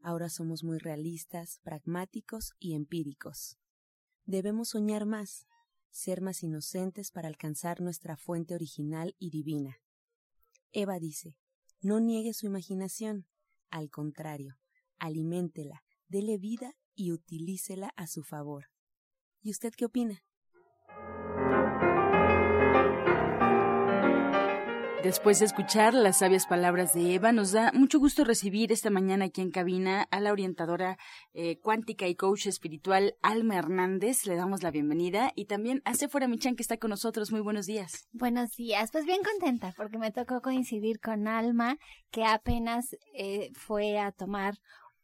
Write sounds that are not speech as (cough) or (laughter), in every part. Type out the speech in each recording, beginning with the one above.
Ahora somos muy realistas, pragmáticos y empíricos. Debemos soñar más, ser más inocentes para alcanzar nuestra fuente original y divina. Eva dice, no niegue su imaginación, al contrario, aliméntela, dele vida y utilícela a su favor. ¿Y usted qué opina? Después de escuchar las sabias palabras de Eva, nos da mucho gusto recibir esta mañana aquí en cabina a la orientadora eh, cuántica y coach espiritual Alma Hernández. Le damos la bienvenida y también a Sephora Michan que está con nosotros. Muy buenos días. Buenos días. Pues bien contenta porque me tocó coincidir con Alma que apenas eh, fue a tomar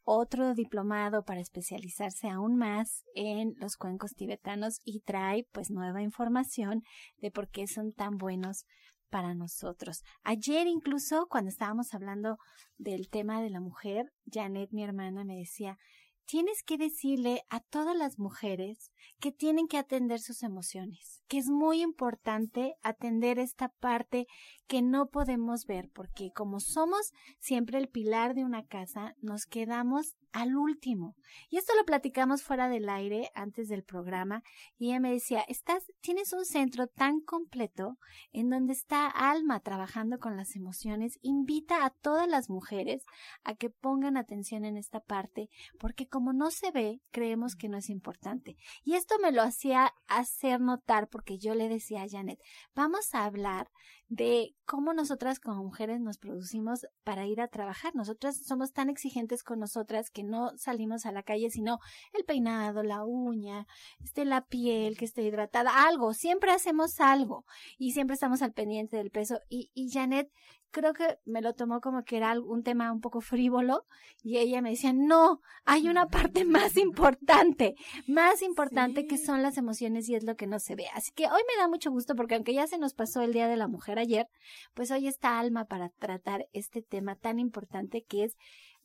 otro diplomado para especializarse aún más en los cuencos tibetanos y trae pues nueva información de por qué son tan buenos para nosotros. Ayer incluso cuando estábamos hablando del tema de la mujer, Janet, mi hermana, me decía, tienes que decirle a todas las mujeres que tienen que atender sus emociones, que es muy importante atender esta parte que no podemos ver, porque como somos siempre el pilar de una casa, nos quedamos al último. Y esto lo platicamos fuera del aire antes del programa y ella me decía, estás, tienes un centro tan completo en donde está Alma trabajando con las emociones, invita a todas las mujeres a que pongan atención en esta parte, porque como no se ve, creemos que no es importante. Y esto me lo hacía hacer notar porque yo le decía a Janet, vamos a hablar de cómo nosotras como mujeres nos producimos para ir a trabajar. Nosotras somos tan exigentes con nosotras que no salimos a la calle sino el peinado, la uña, este, la piel que esté hidratada, algo. Siempre hacemos algo y siempre estamos al pendiente del peso. Y, y Janet creo que me lo tomó como que era un tema un poco frívolo y ella me decía, no, hay una parte más importante, más importante que son las emociones y es lo que no se ve. Así que hoy me da mucho gusto porque aunque ya se nos pasó el Día de la Mujer ayer, pues hoy está Alma para tratar este tema tan importante que es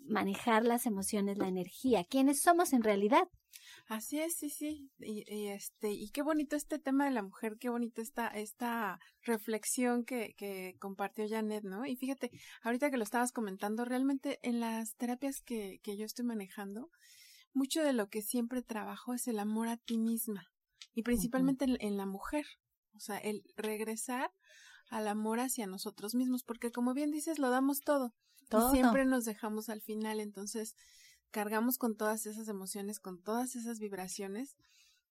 manejar las emociones, la energía, quiénes somos en realidad. Así es, sí, sí. Y, este, y qué bonito este tema de la mujer, qué bonito esta, esta reflexión que, que compartió Janet, ¿no? Y fíjate, ahorita que lo estabas comentando, realmente en las terapias que, que yo estoy manejando, mucho de lo que siempre trabajo es el amor a ti misma. Y principalmente en, la mujer. O sea, el regresar al amor hacia nosotros mismos, porque como bien dices, lo damos todo. Todo. Y siempre nos dejamos al final. Entonces, cargamos con todas esas emociones, con todas esas vibraciones.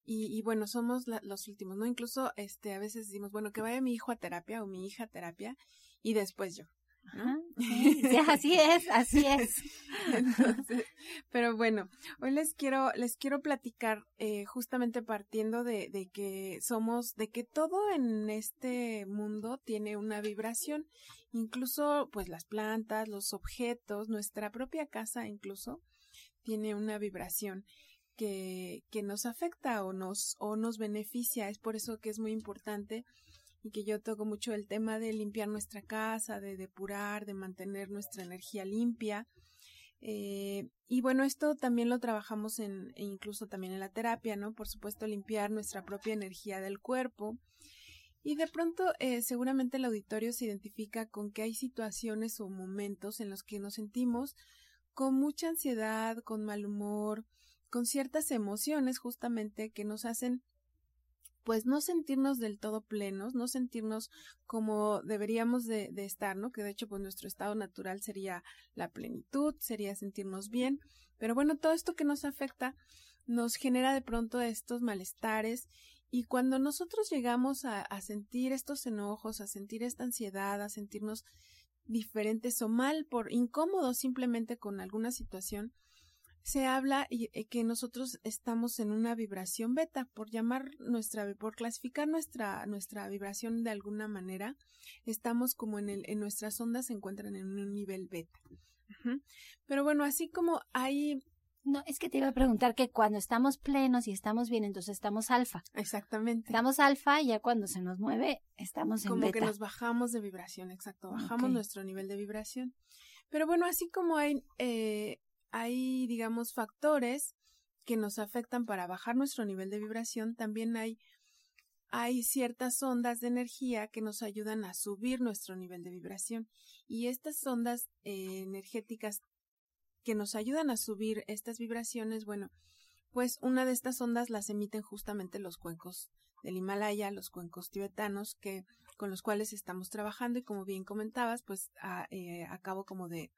Y, y bueno, somos los últimos, ¿no? Incluso, este, a veces decimos, bueno, que vaya mi hijo a terapia o mi hija a terapia y después yo. (laughs) así es, así es. pero bueno, hoy les quiero, les quiero platicar eh, justamente partiendo de, de que somos, de que todo en este mundo tiene una vibración, incluso pues las plantas, los objetos, nuestra propia casa incluso tiene una vibración que, que nos afecta o nos, o nos beneficia. Es por eso que es muy importante y que yo toco mucho el tema de limpiar nuestra casa, de depurar, de mantener nuestra energía limpia. Eh, y bueno, esto también lo trabajamos en, e incluso también en la terapia, ¿no? Por supuesto, limpiar nuestra propia energía del cuerpo. Y de pronto, eh, seguramente el auditorio se identifica con que hay situaciones o momentos en los que nos sentimos con mucha ansiedad, con mal humor, con ciertas emociones justamente que nos hacen pues no sentirnos del todo plenos, no sentirnos como deberíamos de, estar, ¿no? Que de hecho, pues nuestro estado natural sería la plenitud, sería sentirnos bien, pero bueno, todo esto que nos afecta nos genera de pronto estos malestares y cuando nosotros llegamos a, a sentir estos enojos, a sentir esta ansiedad, a sentirnos diferentes o mal por incómodos simplemente con alguna situación, se habla y, eh, que nosotros estamos en una vibración beta, por llamar nuestra, por clasificar nuestra, nuestra vibración de alguna manera, estamos como en el, en nuestras ondas se encuentran en un nivel beta. Pero bueno, así como hay no, es que te iba a preguntar que cuando estamos plenos y estamos bien, entonces estamos alfa. Exactamente. Estamos alfa y ya cuando se nos mueve, estamos en como beta. que nos bajamos de vibración, exacto. Bajamos okay. nuestro nivel de vibración. Pero bueno, así como hay eh, hay, digamos, factores que nos afectan para bajar nuestro nivel de vibración, también hay, hay ciertas ondas de energía que nos ayudan a subir nuestro nivel de vibración. Y estas ondas eh, energéticas que nos ayudan a subir estas vibraciones, bueno, pues una de estas ondas las emiten justamente los cuencos del Himalaya, los cuencos tibetanos, que con los cuales estamos trabajando y como bien comentabas, pues a, eh, acabo como de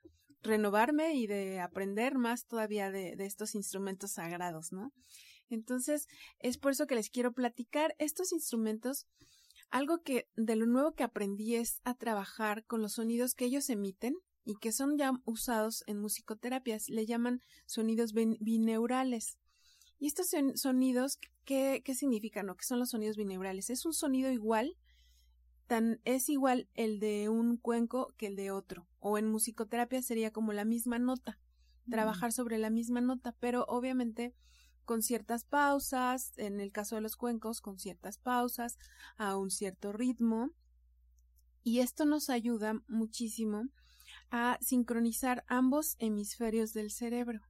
renovarme y de aprender más todavía de, estos instrumentos sagrados, ¿no? Entonces, es por eso que les quiero platicar estos instrumentos. Algo que de lo nuevo que aprendí es a trabajar con los sonidos que ellos emiten y que son ya usados en musicoterapias. Le llaman sonidos bineurales. Y estos son sonidos, ¿qué, ¿qué significan o qué son los sonidos bineurales? Es un sonido igual, tan, es igual el de un cuenco que el de otro. O en musicoterapia sería como la misma nota, trabajar sobre la misma nota, pero obviamente con ciertas pausas, en el caso de los cuencos, con ciertas pausas, a un cierto ritmo. Y esto nos ayuda muchísimo a sincronizar ambos hemisferios del cerebro.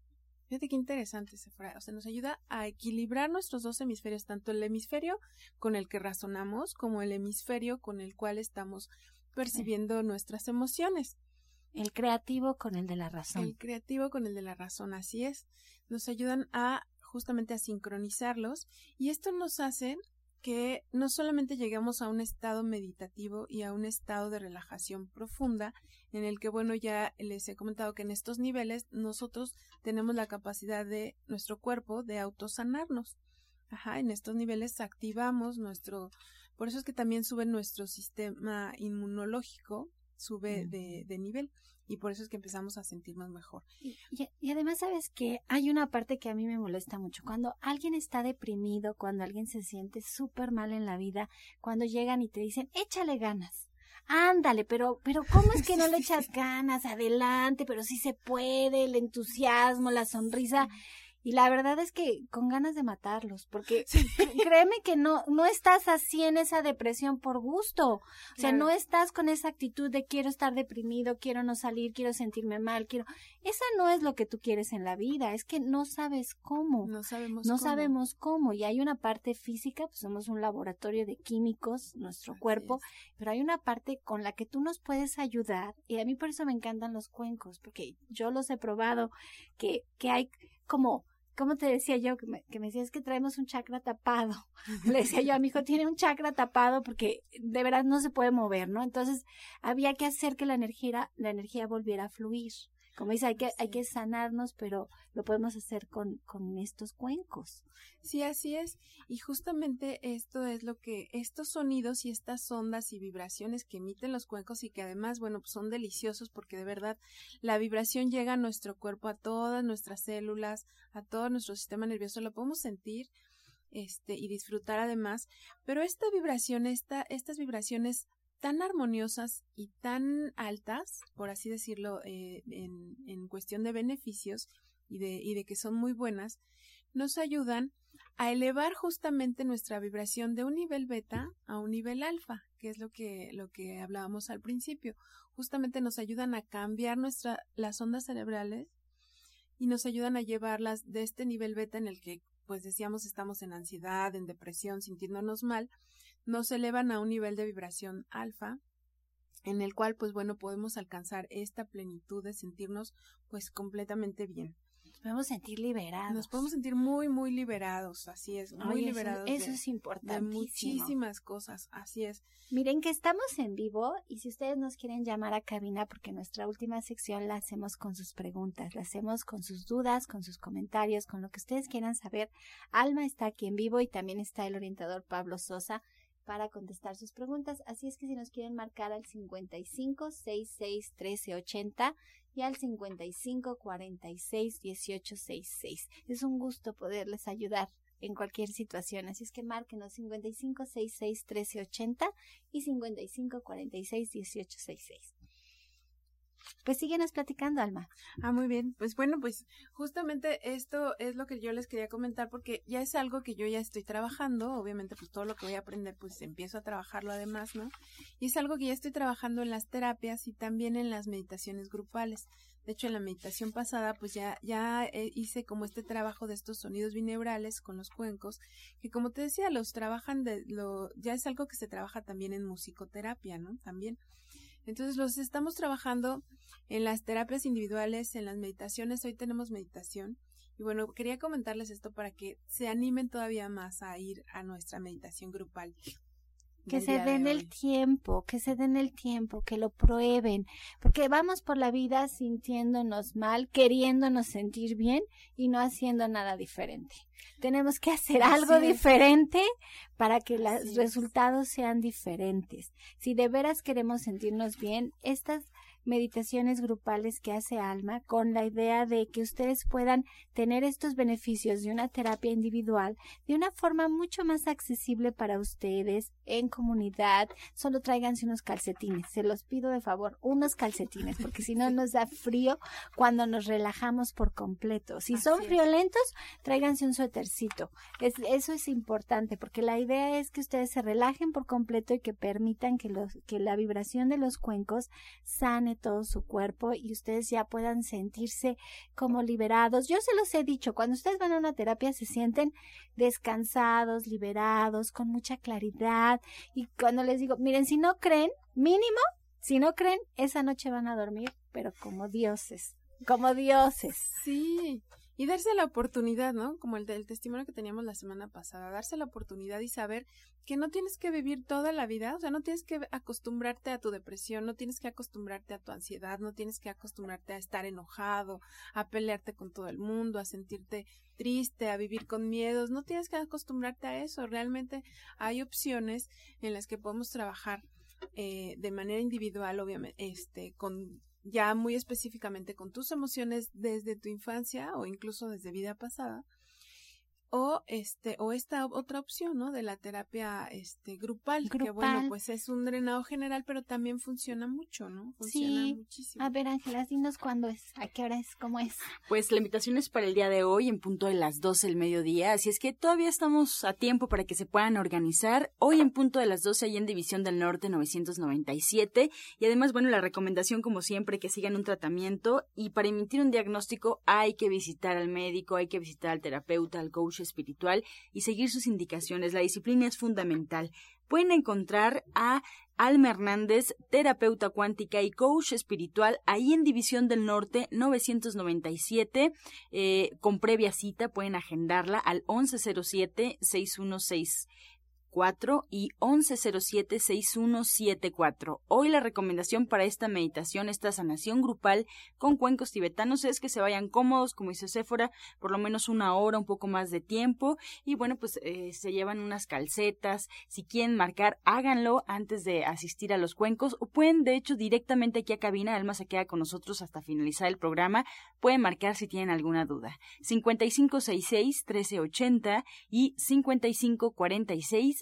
Fíjate qué interesante frase. O sea, nos ayuda a equilibrar nuestros dos hemisferios, tanto el hemisferio con el que razonamos como el hemisferio con el cual estamos percibiendo sí. nuestras emociones. El creativo con el de la razón. El creativo con el de la razón, así es. Nos ayudan a justamente a sincronizarlos y esto nos hace que no solamente lleguemos a un estado meditativo y a un estado de relajación profunda, en el que, bueno, ya les he comentado que en estos niveles nosotros tenemos la capacidad de nuestro cuerpo de autosanarnos. Ajá, en estos niveles activamos nuestro, por eso es que también sube nuestro sistema inmunológico, sube mm. de, de nivel y por eso es que empezamos a sentirnos mejor. Y, y, y, además, sabes que hay una parte que a mí me molesta mucho. Cuando alguien está deprimido, cuando alguien se siente súper mal en la vida, cuando llegan y te dicen, échale ganas. Ándale, pero, pero ¿cómo es que no le (laughs) echas ganas? Adelante, pero sí se puede, el entusiasmo, la sonrisa. Y la verdad es que con ganas de matarlos, porque (laughs) sí. créeme que no, no estás así en esa depresión por gusto. O sea, claro. no estás con esa actitud de quiero estar deprimido, quiero no salir, quiero sentirme mal, quiero. Esa no es lo que tú quieres en la vida, es que no sabes cómo. No sabemos no cómo. sabemos cómo. Y hay una parte física, pues somos un laboratorio de químicos, nuestro Así cuerpo, es. pero hay una parte con la que tú nos puedes ayudar. Y a mí por eso me encantan los cuencos, porque yo los he probado, que, que hay como ¿cómo te decía yo? Que me, decías que traemos un chakra tapado. (laughs) Le decía yo a mi hijo, tiene un chakra tapado porque de verdad no se puede mover, ¿no? Entonces había que hacer que la energía, la energía volviera a fluir. Como dice, hay que, hay que sanarnos, pero lo podemos hacer con, con estos cuencos. Sí, así es. Y justamente esto es lo que, estos sonidos y estas ondas y vibraciones que emiten los cuencos y que además, bueno, pues son deliciosos porque de verdad la vibración llega a nuestro cuerpo, a todas nuestras células, a todo nuestro sistema nervioso, lo podemos sentir este y disfrutar además, pero esta vibración, esta, estas vibraciones tan armoniosas y tan altas, por así decirlo, eh, en, en, cuestión de beneficios y de, y de que son muy buenas, nos ayudan a elevar justamente nuestra vibración de un nivel beta a un nivel alfa, que es lo que, lo que hablábamos al principio. Justamente nos ayudan a cambiar nuestra, las ondas cerebrales y nos ayudan a llevarlas de este nivel beta en el que, pues decíamos, estamos en ansiedad, en depresión, sintiéndonos mal, nos elevan a un nivel de vibración alfa en el cual pues bueno podemos alcanzar esta plenitud de sentirnos pues completamente bien. podemos sentir liberados. Nos podemos sentir muy, muy liberados, así es, muy liberados. Eso, es importante. Muchísimas cosas, así es. Miren que estamos en vivo y si ustedes nos quieren llamar a cabina, porque nuestra última sección la hacemos con sus preguntas, la hacemos con sus dudas, con sus comentarios, con lo que ustedes quieran saber. Alma está aquí en vivo y también está el orientador Pablo Sosa para contestar sus preguntas. Así es que si nos quieren marcar al 55 66 13 80 y al 55 46 18 66. Es un gusto poderles ayudar en cualquier situación. Así es que márquenos 55 66 13 80 y 55 46 18 66. Pues síguenos platicando, Alma. Ah, muy bien. Pues bueno, pues justamente esto es lo que yo les quería comentar porque ya es algo que yo ya estoy trabajando. Obviamente, pues todo lo que voy a aprender, pues empiezo a trabajarlo además, ¿no? Y es algo que ya estoy trabajando en las terapias y también en las meditaciones grupales. De hecho, en la meditación pasada, pues ya, ya eh, hice como este trabajo de estos sonidos bineurales con los cuencos, que como te decía, los trabajan de, lo, ya es algo que se trabaja también en musicoterapia, ¿no? También. Entonces los estamos trabajando en las terapias individuales, en las meditaciones. Hoy tenemos meditación. Y bueno, quería comentarles esto para que se animen todavía más a ir a nuestra meditación grupal. Que se den el tiempo, que se den el tiempo, que lo prueben, porque vamos por la vida sintiéndonos mal, queriéndonos sentir bien y no haciendo nada diferente. Tenemos que hacer algo diferente para que los resultados sean diferentes. Si de veras queremos sentirnos bien, estas meditaciones grupales que hace Alma con la idea de que ustedes puedan tener estos beneficios de una terapia individual de una forma mucho más accesible para ustedes en comunidad. Solo tráiganse unos calcetines, se los pido de favor, unos calcetines, porque si no (laughs) nos da frío cuando nos relajamos por completo. Si son violentos, tráiganse un suétercito. Es, eso es importante porque la idea es que ustedes se relajen por completo y que permitan que, la vibración de los cuencos sane todo su cuerpo y ustedes ya puedan sentirse como liberados. Yo se los he dicho, cuando ustedes van a una terapia se sienten descansados, liberados, con mucha claridad y cuando les digo, miren, si no creen, mínimo, si no creen, esa noche van a dormir, pero como dioses, como dioses. Sí. Y darse la oportunidad, ¿no? Como el del testimonio que teníamos la semana pasada, darse la oportunidad y saber que no tienes que vivir toda la vida, o sea, no tienes que acostumbrarte a tu depresión, no tienes que acostumbrarte a tu ansiedad, no tienes que acostumbrarte a estar enojado, a pelearte con todo el mundo, a sentirte triste, a vivir con miedos, no tienes que acostumbrarte a eso, realmente hay opciones en las que podemos trabajar eh, de manera individual, obviamente, este, con ya muy específicamente con tus emociones desde tu infancia o incluso desde vida pasada o este o esta otra opción no de la terapia este grupal, que bueno pues es un drenado general pero también funciona mucho no funciona sí. muchísimo. A ver Ángela dinos cuándo es a qué hora es cómo es. Pues la invitación es para el día de hoy en punto de las 12 del mediodía así es que todavía estamos a tiempo para que se puedan organizar. Hoy en punto de las 12 ahí en División del Norte 997 y además bueno la recomendación como siempre que sigan un tratamiento y para emitir un diagnóstico hay que visitar al médico hay que visitar al terapeuta al coach espiritual y seguir sus indicaciones. La disciplina es fundamental. Pueden encontrar a Alma Hernández, terapeuta cuántica y coach espiritual, ahí en División del Norte 997, eh, con previa cita, pueden agendarla al 1107 616 y 1107-6174. Hoy la recomendación para esta meditación, esta sanación grupal con cuencos tibetanos es que se vayan cómodos, como dice Séfora, por lo menos una hora, un poco más de tiempo. Y bueno, pues eh, se llevan unas calcetas. Si quieren marcar, háganlo antes de asistir a los cuencos o pueden, de hecho, directamente aquí a cabina. Alma se queda con nosotros hasta finalizar el programa. Pueden marcar si tienen alguna duda. 5566-1380 y 5546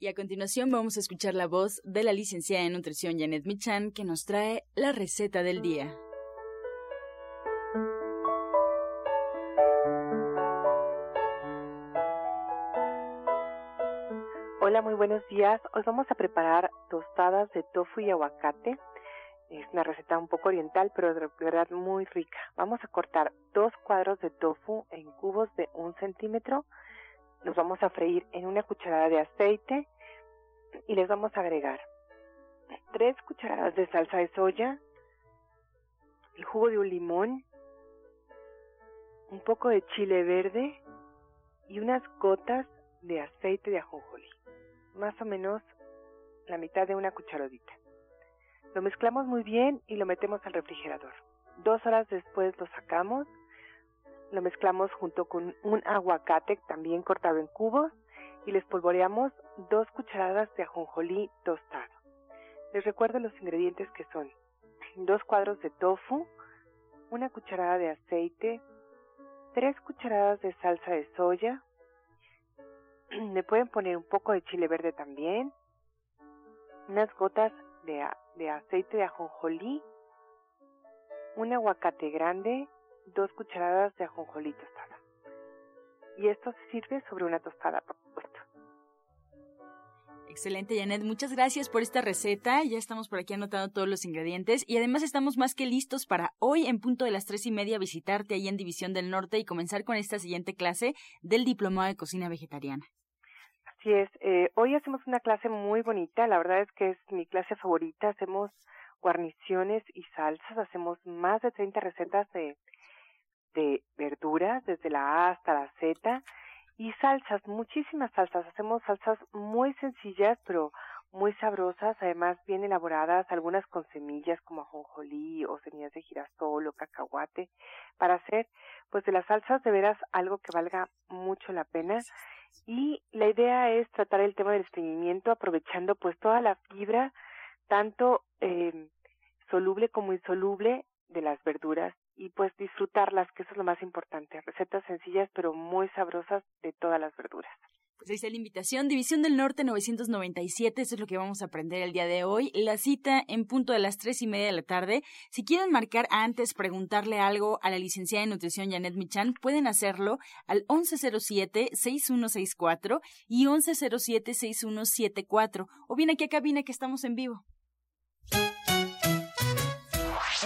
Y a continuación vamos a escuchar la voz de la licenciada en nutrición Janet Michan que nos trae la receta del día. Hola, muy buenos días. Hoy vamos a preparar tostadas de tofu y aguacate. Es una receta un poco oriental, pero de verdad muy rica. Vamos a cortar dos cuadros de tofu en cubos de un centímetro, los vamos a freír en una cucharada de aceite y les vamos a agregar tres cucharadas de salsa de soya, el jugo de un limón, un poco de chile verde y unas gotas de aceite de ajonjolí, más o menos la mitad de una cucharadita. Lo mezclamos muy bien y lo metemos al refrigerador. Dos horas después lo sacamos, lo mezclamos junto con un aguacate también cortado en cubos y les polvoreamos dos cucharadas de ajonjolí tostado. Les recuerdo los ingredientes que son dos cuadros de tofu, una cucharada de aceite, tres cucharadas de salsa de soya, (clears throat) le pueden poner un poco de chile verde también, unas gotas de, de aceite de ajonjolí, un aguacate grande, dos cucharadas de ajonjolí tostada. Y esto se sirve sobre una tostada, por supuesto. Excelente, Janet. Muchas gracias por esta receta. Ya estamos por aquí anotando todos los ingredientes y además estamos más que listos para hoy en punto de las tres y media visitarte ahí en División del Norte y comenzar con esta siguiente clase del Diplomado de Cocina Vegetariana. Así es. Eh, hoy hacemos una clase muy bonita. La verdad es que es mi clase favorita. Hacemos guarniciones y salsas. Hacemos más de 30 recetas de, de verduras, desde la A hasta la Z y salsas, muchísimas salsas. Hacemos salsas muy sencillas, pero muy sabrosas, además bien elaboradas, algunas con semillas como ajonjolí o semillas de girasol o cacahuate, para hacer pues de las salsas de veras algo que valga mucho la pena. Y la idea es tratar el tema del estreñimiento aprovechando pues toda la fibra, tanto eh, soluble como insoluble, de las verduras y pues disfrutarlas, que eso es lo más importante. Recetas sencillas pero muy sabrosas de todas las verduras. Pues ahí está la invitación. División del Norte 997, eso es lo que vamos a aprender el día de hoy. La cita en punto de las tres y media de la tarde. Si quieren marcar antes, preguntarle algo a la licenciada en nutrición Janet Michan, pueden hacerlo al 1107-6164 y 1107-6174. O bien aquí a cabina que estamos en vivo.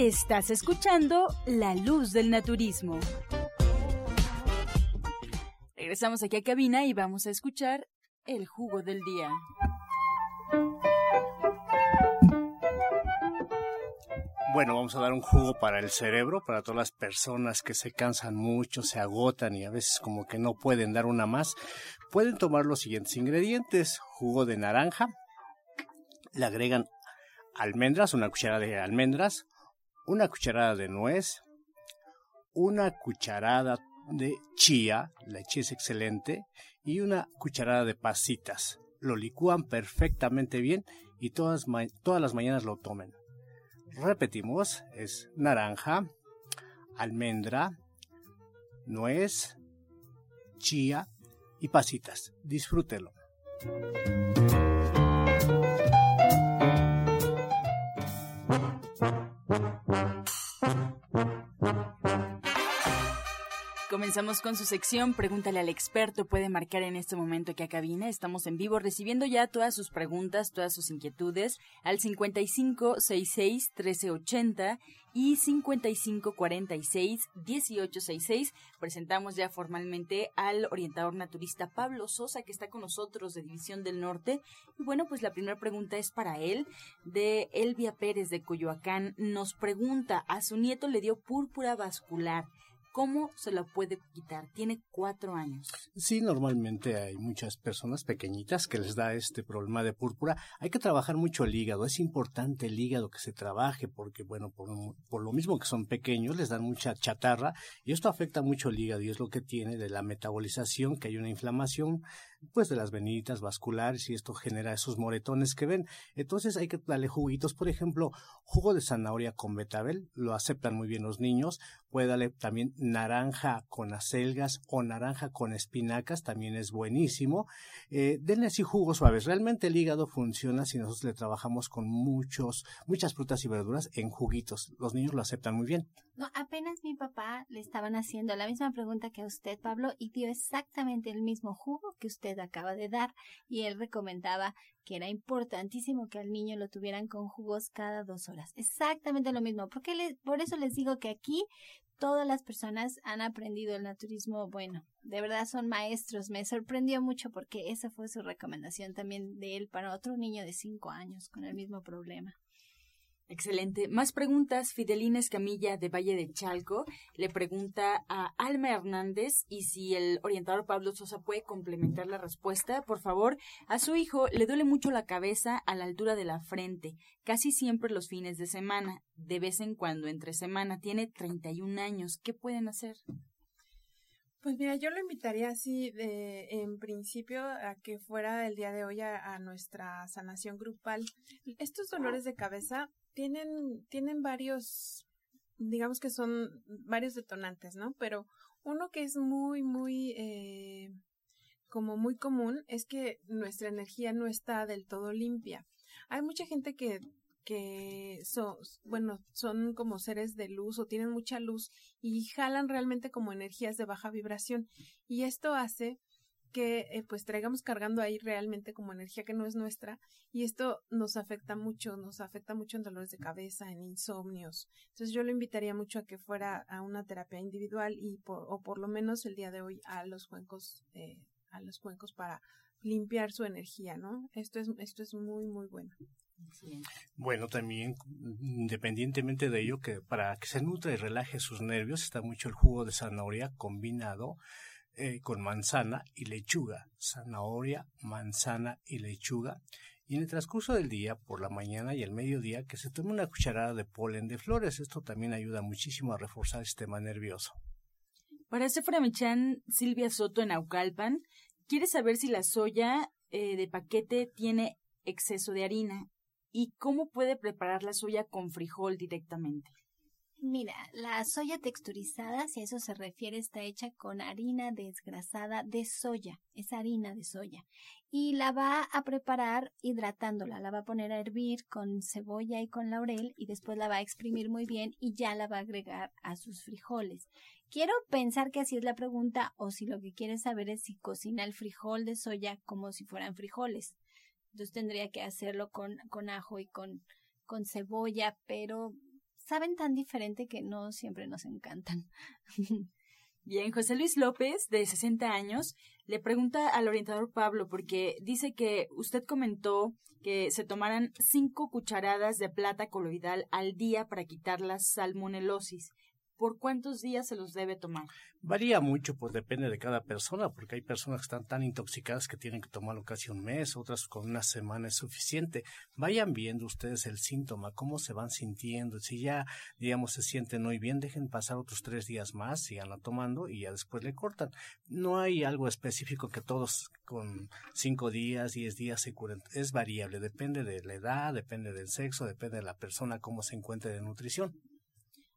Estás escuchando La Luz del Naturismo. Regresamos aquí a cabina y vamos a escuchar el jugo del día. Bueno, vamos a dar un jugo para el cerebro, para todas las personas que se cansan mucho, se agotan y a veces como que no pueden dar una más. Pueden tomar los siguientes ingredientes. Jugo de naranja. Le agregan almendras, una cucharada de almendras, una cucharada de nuez, una cucharada de chía, la chía es excelente, y una cucharada de pasitas. Lo licúan perfectamente bien y todas, todas las mañanas lo tomen. Repetimos, es naranja, almendra, nuez, chía y pasitas. Disfrútelo. Comenzamos con su sección Pregúntale al experto. Puede marcar en este momento que a cabina. Estamos en vivo recibiendo ya todas sus preguntas, todas sus inquietudes al 5566 1380 y 5546 1866. Presentamos ya formalmente al orientador naturista Pablo Sosa que está con nosotros de División del Norte. Y bueno, pues la primera pregunta es para él de Elvia Pérez de Coyoacán. Nos pregunta, a su nieto le dio púrpura vascular ¿Cómo se la puede quitar? Tiene cuatro años. Sí, normalmente hay muchas personas pequeñitas que les da este problema de púrpura. Hay que trabajar mucho el hígado. Es importante el hígado que se trabaje porque, bueno, por, por lo mismo que son pequeños, les dan mucha chatarra y esto afecta mucho el hígado y es lo que tiene de la metabolización, que hay una inflamación pues de las venitas vasculares y esto genera esos moretones que ven. Entonces hay que darle juguitos, por ejemplo, jugo de zanahoria con betabel, lo aceptan muy bien los niños, puede darle también naranja con acelgas o naranja con espinacas, también es buenísimo. Eh, denle así jugos suaves, realmente el hígado funciona si nosotros le trabajamos con muchos, muchas frutas y verduras en juguitos, los niños lo aceptan muy bien. No, apenas mi papá le estaban haciendo la misma pregunta que a usted, Pablo, y dio exactamente el mismo jugo que usted acaba de dar y él recomendaba que era importantísimo que al niño lo tuvieran con jugos cada dos horas. Exactamente lo mismo. Porque le, por eso les digo que aquí todas las personas han aprendido el naturismo. Bueno, de verdad son maestros. Me sorprendió mucho porque esa fue su recomendación también de él para otro niño de cinco años con el mismo problema. Excelente. Más preguntas. Fidelina Escamilla de Valle de Chalco le pregunta a Alma Hernández y si el orientador Pablo Sosa puede complementar la respuesta. Por favor, a su hijo le duele mucho la cabeza a la altura de la frente, casi siempre los fines de semana, de vez en cuando entre semana. Tiene 31 años. ¿Qué pueden hacer? Pues mira, yo lo invitaría así de, en principio a que fuera el día de hoy a nuestra sanación grupal. Estos dolores de cabeza tienen, tienen varios, digamos que son varios detonantes, ¿no? Pero uno que es muy, muy, eh, como muy común es que nuestra energía no está del todo limpia. Hay mucha gente que que son, bueno, son como seres de luz o tienen mucha luz y jalan realmente como energías de baja vibración. Y esto hace que eh, pues traigamos cargando ahí realmente como energía que no es nuestra y esto nos afecta mucho, nos afecta mucho en dolores de cabeza, en insomnios. Entonces yo lo invitaría mucho a que fuera a una terapia individual y por, o por lo menos el día de hoy a los cuencos, eh, a los cuencos para limpiar su energía, ¿no? Esto es, esto es muy, muy bueno. Bueno, también independientemente de ello, que para que se nutra y relaje sus nervios, está mucho el jugo de zanahoria combinado eh, con manzana y lechuga, zanahoria, manzana y lechuga. Y en el transcurso del día, por la mañana y el mediodía, que se tome una cucharada de polen de flores. Esto también ayuda muchísimo a reforzar el sistema nervioso. Para Sephora Michan, Silvia Soto en Aucalpan, quiere saber si la soya eh, de paquete tiene exceso de harina y cómo puede preparar la soya con frijol directamente. Mira, la soya texturizada, si a eso se refiere, está hecha con harina desgrasada de soya, es harina de soya. Y la va a preparar hidratándola, la va a poner a hervir con cebolla y con laurel y después la va a exprimir muy bien y ya la va a agregar a sus frijoles. Quiero pensar que así es la pregunta o si lo que quieres saber es si cocina el frijol de soya como si fueran frijoles. Entonces tendría que hacerlo con, con ajo y con, con cebolla, pero saben tan diferente que no siempre nos encantan. (laughs) Bien, José Luis López, de 60 años, le pregunta al orientador Pablo porque dice que usted comentó que se tomaran cinco cucharadas de plata coloidal al día para quitar la salmonelosis. ¿Por cuántos días se los debe tomar? Varía mucho, pues depende de cada persona, porque hay personas que están tan intoxicadas que tienen que tomarlo casi un mes, otras con una semana es suficiente. Vayan viendo ustedes el síntoma, cómo se van sintiendo. Si ya, digamos, se sienten muy bien, dejen pasar otros tres días más, siganla tomando y ya después le cortan. No hay algo específico que todos con cinco días, diez días se curen. Es variable, depende de la edad, depende del sexo, depende de la persona, cómo se encuentre de nutrición.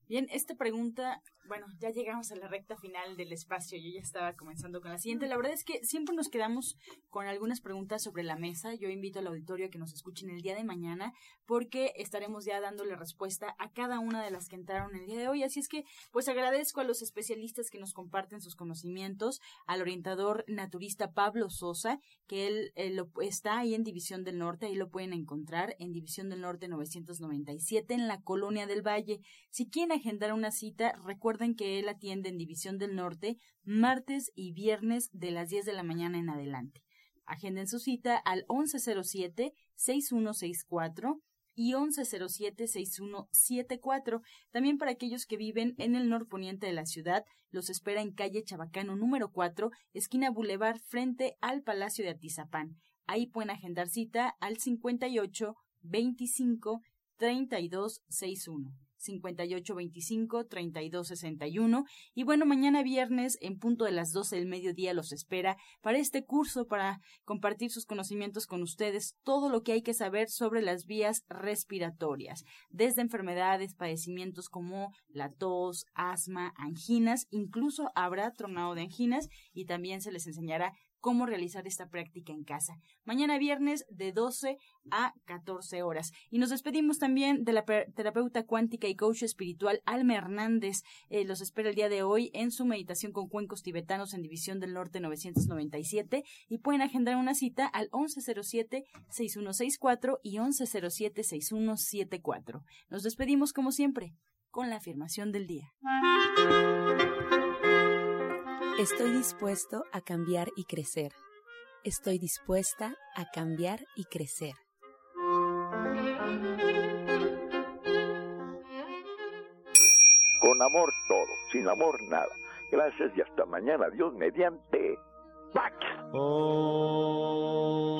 Bien, esta pregunta, bueno, ya llegamos a la recta final del espacio, yo ya estaba comenzando con la siguiente. La verdad es que siempre nos quedamos con algunas preguntas sobre la mesa. Yo invito al auditorio a que nos escuchen el día de mañana porque estaremos ya dándole respuesta a cada una de las que entraron el día de hoy. Así es que, pues agradezco a los especialistas que nos comparten sus conocimientos, al orientador naturista Pablo Sosa, que él, lo, está ahí en División del Norte, ahí lo pueden encontrar en División del Norte 997 en la Colonia del Valle. Si quieren agendar una cita, recuerden que él atiende en División del Norte martes y viernes de las 10 de la mañana en adelante. Agenden su cita al 1107-6164 y 1107-6174. También para aquellos que viven en el norponiente de la ciudad, los espera en calle Chabacano número 4, esquina Boulevard, frente al Palacio de Atizapán. Ahí pueden agendar cita al 58 25 32 61. 5825-3261. Y bueno, mañana viernes, en punto de las 12 del mediodía, los espera para este curso, para compartir sus conocimientos con ustedes, todo lo que hay que saber sobre las vías respiratorias, desde enfermedades, padecimientos como la tos, asma, anginas, incluso habrá tronado de anginas y también se les enseñará cómo realizar esta práctica en casa. Mañana viernes de 12 a 14 horas. Y nos despedimos también de la terapeuta cuántica y coach espiritual Alma Hernández. Eh, los espera el día de hoy en su meditación con cuencos tibetanos en División del Norte 997 y pueden agendar una cita al 1107-6164 y 1107-6174. Nos despedimos como siempre con la afirmación del día. Estoy dispuesto a cambiar y crecer. Estoy dispuesta a cambiar y crecer. Con amor todo, sin amor nada. Gracias y hasta mañana. Dios mediante. ¡Pax! Oh.